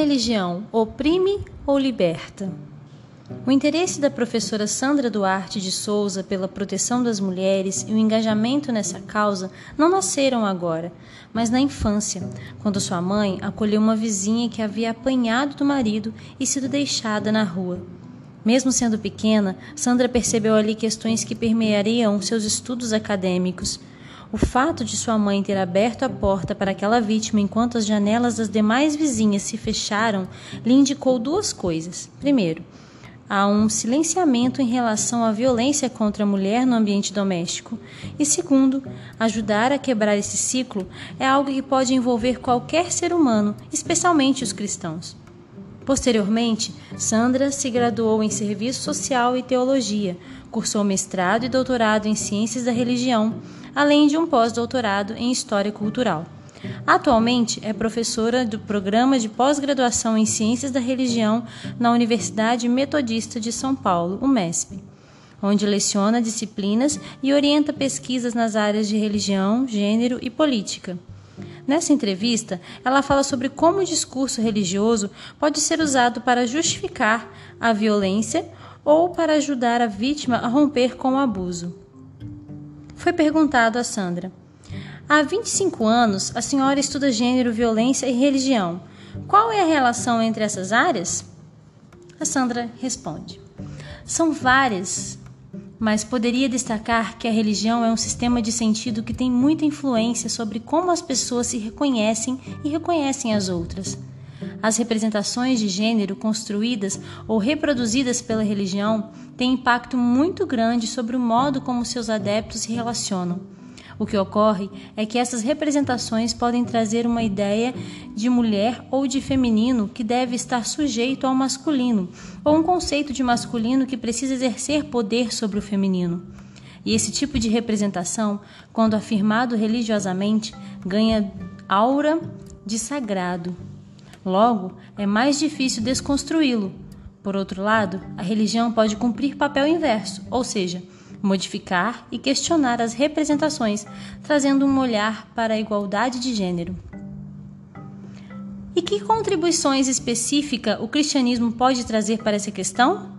religião oprime ou liberta? O interesse da professora Sandra Duarte de Souza pela proteção das mulheres e o engajamento nessa causa não nasceram agora, mas na infância, quando sua mãe acolheu uma vizinha que havia apanhado do marido e sido deixada na rua. Mesmo sendo pequena, Sandra percebeu ali questões que permeariam seus estudos acadêmicos. O fato de sua mãe ter aberto a porta para aquela vítima enquanto as janelas das demais vizinhas se fecharam lhe indicou duas coisas. Primeiro, há um silenciamento em relação à violência contra a mulher no ambiente doméstico. E segundo, ajudar a quebrar esse ciclo é algo que pode envolver qualquer ser humano, especialmente os cristãos. Posteriormente, Sandra se graduou em Serviço Social e Teologia, cursou mestrado e doutorado em Ciências da Religião além de um pós-doutorado em História Cultural. Atualmente é professora do Programa de Pós-Graduação em Ciências da Religião na Universidade Metodista de São Paulo, UMESP, onde leciona disciplinas e orienta pesquisas nas áreas de religião, gênero e política. Nessa entrevista, ela fala sobre como o discurso religioso pode ser usado para justificar a violência ou para ajudar a vítima a romper com o abuso foi perguntado a Sandra: Há 25 anos, a senhora estuda gênero, violência e religião. Qual é a relação entre essas áreas? A Sandra responde: São várias, mas poderia destacar que a religião é um sistema de sentido que tem muita influência sobre como as pessoas se reconhecem e reconhecem as outras. As representações de gênero construídas ou reproduzidas pela religião têm impacto muito grande sobre o modo como seus adeptos se relacionam. O que ocorre é que essas representações podem trazer uma ideia de mulher ou de feminino que deve estar sujeito ao masculino, ou um conceito de masculino que precisa exercer poder sobre o feminino. E esse tipo de representação, quando afirmado religiosamente, ganha aura de sagrado. Logo, é mais difícil desconstruí-lo. Por outro lado, a religião pode cumprir papel inverso, ou seja, modificar e questionar as representações, trazendo um olhar para a igualdade de gênero. E que contribuições específicas o cristianismo pode trazer para essa questão?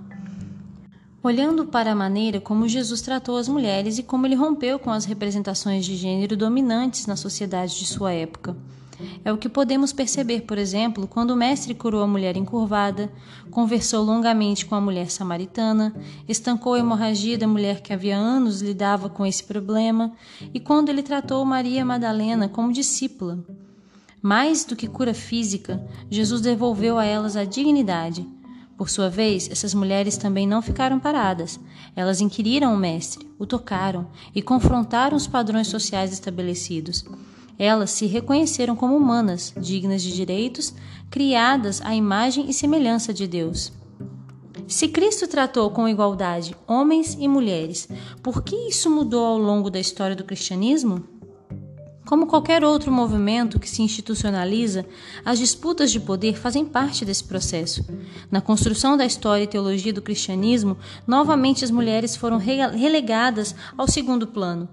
Olhando para a maneira como Jesus tratou as mulheres e como ele rompeu com as representações de gênero dominantes na sociedade de sua época. É o que podemos perceber, por exemplo, quando o mestre curou a mulher encurvada, conversou longamente com a mulher samaritana, estancou a hemorragia da mulher que havia anos lidava com esse problema, e quando ele tratou Maria Madalena como discípula. Mais do que cura física, Jesus devolveu a elas a dignidade. Por sua vez, essas mulheres também não ficaram paradas. Elas inquiriram o Mestre, o tocaram e confrontaram os padrões sociais estabelecidos. Elas se reconheceram como humanas, dignas de direitos, criadas à imagem e semelhança de Deus. Se Cristo tratou com igualdade homens e mulheres, por que isso mudou ao longo da história do cristianismo? Como qualquer outro movimento que se institucionaliza, as disputas de poder fazem parte desse processo. Na construção da história e teologia do cristianismo, novamente as mulheres foram relegadas ao segundo plano.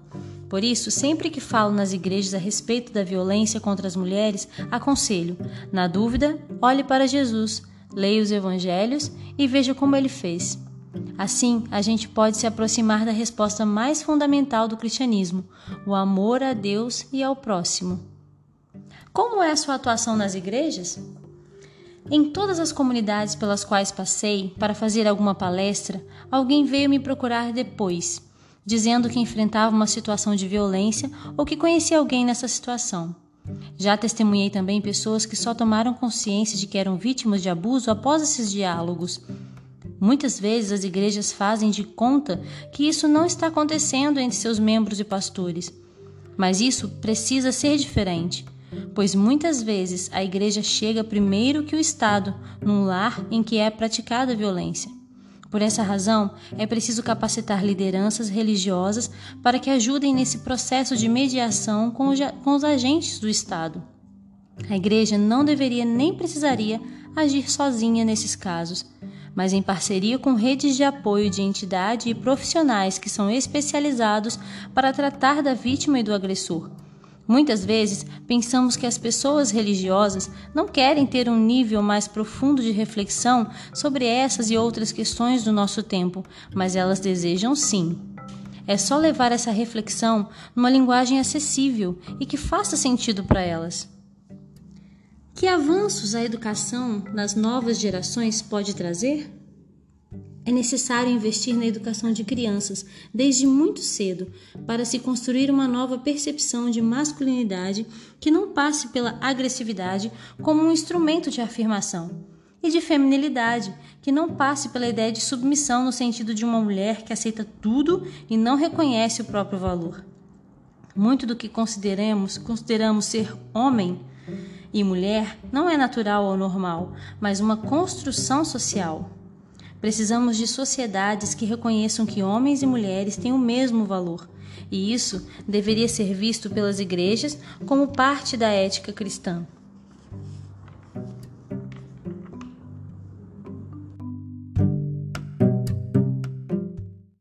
Por isso, sempre que falo nas igrejas a respeito da violência contra as mulheres, aconselho: na dúvida, olhe para Jesus, leia os evangelhos e veja como ele fez. Assim, a gente pode se aproximar da resposta mais fundamental do cristianismo: o amor a Deus e ao próximo. Como é a sua atuação nas igrejas? Em todas as comunidades pelas quais passei para fazer alguma palestra, alguém veio me procurar depois dizendo que enfrentava uma situação de violência ou que conhecia alguém nessa situação. Já testemunhei também pessoas que só tomaram consciência de que eram vítimas de abuso após esses diálogos. Muitas vezes as igrejas fazem de conta que isso não está acontecendo entre seus membros e pastores. Mas isso precisa ser diferente, pois muitas vezes a igreja chega primeiro que o Estado num lar em que é praticada a violência. Por essa razão, é preciso capacitar lideranças religiosas para que ajudem nesse processo de mediação com os agentes do Estado. A Igreja não deveria nem precisaria agir sozinha nesses casos, mas em parceria com redes de apoio de entidade e profissionais que são especializados para tratar da vítima e do agressor. Muitas vezes pensamos que as pessoas religiosas não querem ter um nível mais profundo de reflexão sobre essas e outras questões do nosso tempo, mas elas desejam sim. É só levar essa reflexão numa linguagem acessível e que faça sentido para elas. Que avanços a educação nas novas gerações pode trazer? É necessário investir na educação de crianças desde muito cedo para se construir uma nova percepção de masculinidade que não passe pela agressividade como um instrumento de afirmação, e de feminilidade que não passe pela ideia de submissão no sentido de uma mulher que aceita tudo e não reconhece o próprio valor. Muito do que consideramos, consideramos ser homem e mulher não é natural ou normal, mas uma construção social. Precisamos de sociedades que reconheçam que homens e mulheres têm o mesmo valor, e isso deveria ser visto pelas igrejas como parte da ética cristã.